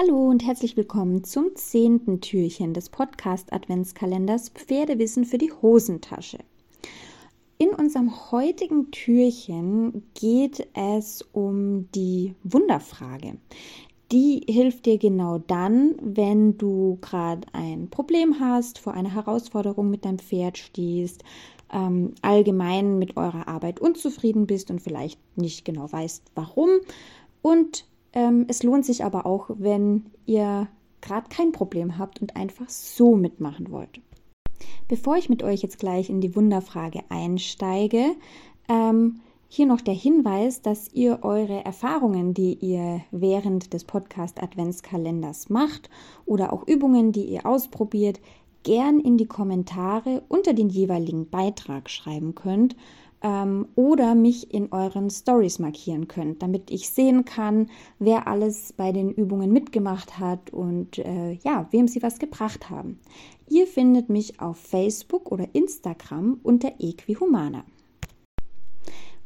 Hallo und herzlich willkommen zum zehnten Türchen des Podcast Adventskalenders Pferdewissen für die Hosentasche. In unserem heutigen Türchen geht es um die Wunderfrage. Die hilft dir genau dann, wenn du gerade ein Problem hast, vor einer Herausforderung mit deinem Pferd stehst, ähm, allgemein mit eurer Arbeit unzufrieden bist und vielleicht nicht genau weißt, warum und ähm, es lohnt sich aber auch, wenn ihr gerade kein Problem habt und einfach so mitmachen wollt. Bevor ich mit euch jetzt gleich in die Wunderfrage einsteige, ähm, hier noch der Hinweis, dass ihr eure Erfahrungen, die ihr während des Podcast Adventskalenders macht oder auch Übungen, die ihr ausprobiert, gern in die Kommentare unter den jeweiligen Beitrag schreiben könnt ähm, oder mich in euren Stories markieren könnt, damit ich sehen kann, wer alles bei den Übungen mitgemacht hat und äh, ja, wem sie was gebracht haben. Ihr findet mich auf Facebook oder Instagram unter Equihumana.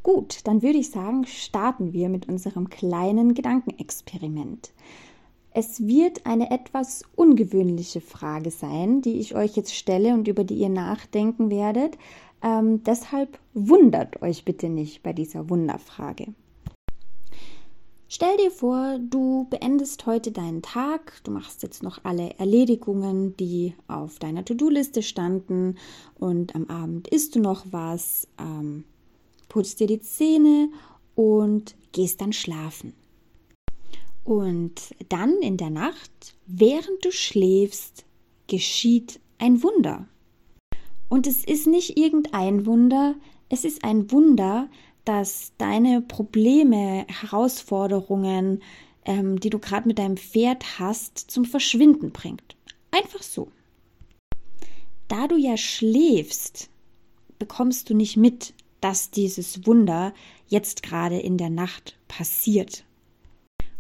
Gut, dann würde ich sagen, starten wir mit unserem kleinen Gedankenexperiment. Es wird eine etwas ungewöhnliche Frage sein, die ich euch jetzt stelle und über die ihr nachdenken werdet. Ähm, deshalb wundert euch bitte nicht bei dieser Wunderfrage. Stell dir vor, du beendest heute deinen Tag, du machst jetzt noch alle Erledigungen, die auf deiner To-Do-Liste standen und am Abend isst du noch was, ähm, putzt dir die Zähne und gehst dann schlafen. Und dann in der Nacht, während du schläfst, geschieht ein Wunder. Und es ist nicht irgendein Wunder, es ist ein Wunder, das deine Probleme, Herausforderungen, ähm, die du gerade mit deinem Pferd hast, zum Verschwinden bringt. Einfach so. Da du ja schläfst, bekommst du nicht mit, dass dieses Wunder jetzt gerade in der Nacht passiert.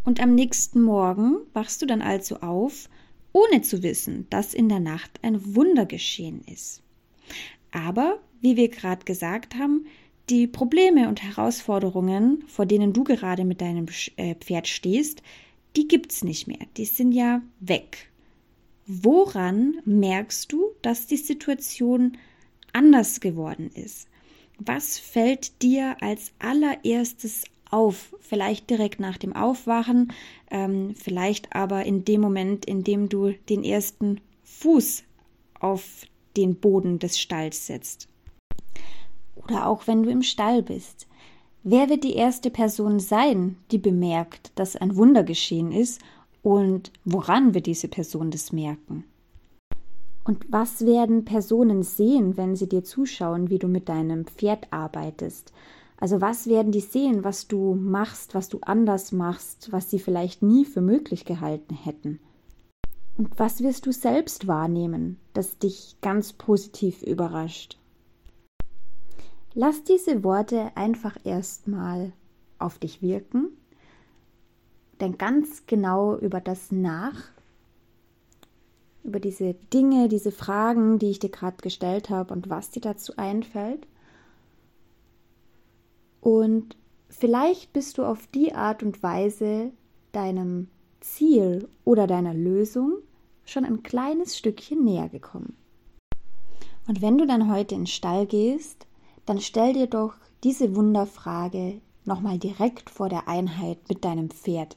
Und am nächsten Morgen wachst du dann also auf, ohne zu wissen, dass in der Nacht ein Wunder geschehen ist. Aber, wie wir gerade gesagt haben, die Probleme und Herausforderungen, vor denen du gerade mit deinem äh, Pferd stehst, die gibt's nicht mehr. Die sind ja weg. Woran merkst du, dass die Situation anders geworden ist? Was fällt dir als allererstes auf? Vielleicht direkt nach dem Aufwachen, ähm, vielleicht aber in dem Moment, in dem du den ersten Fuß auf den Boden des Stalls setzt. Oder auch wenn du im Stall bist. Wer wird die erste Person sein, die bemerkt, dass ein Wunder geschehen ist und woran wird diese Person das merken? Und was werden Personen sehen, wenn sie dir zuschauen, wie du mit deinem Pferd arbeitest? Also was werden die sehen, was du machst, was du anders machst, was sie vielleicht nie für möglich gehalten hätten? Und was wirst du selbst wahrnehmen, das dich ganz positiv überrascht? Lass diese Worte einfach erstmal auf dich wirken. Denk ganz genau über das nach, über diese Dinge, diese Fragen, die ich dir gerade gestellt habe und was dir dazu einfällt. Und vielleicht bist du auf die Art und Weise deinem Ziel oder deiner Lösung schon ein kleines Stückchen näher gekommen. Und wenn du dann heute in den Stall gehst, dann stell dir doch diese Wunderfrage nochmal direkt vor der Einheit mit deinem Pferd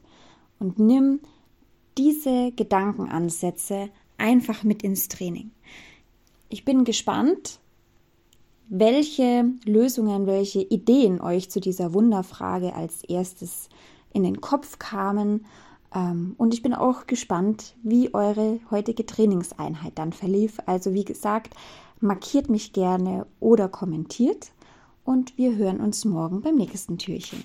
und nimm diese Gedankenansätze einfach mit ins Training. Ich bin gespannt, welche Lösungen, welche Ideen euch zu dieser Wunderfrage als erstes in den Kopf kamen. Ähm, und ich bin auch gespannt, wie eure heutige Trainingseinheit dann verlief. Also wie gesagt, markiert mich gerne oder kommentiert. Und wir hören uns morgen beim nächsten Türchen.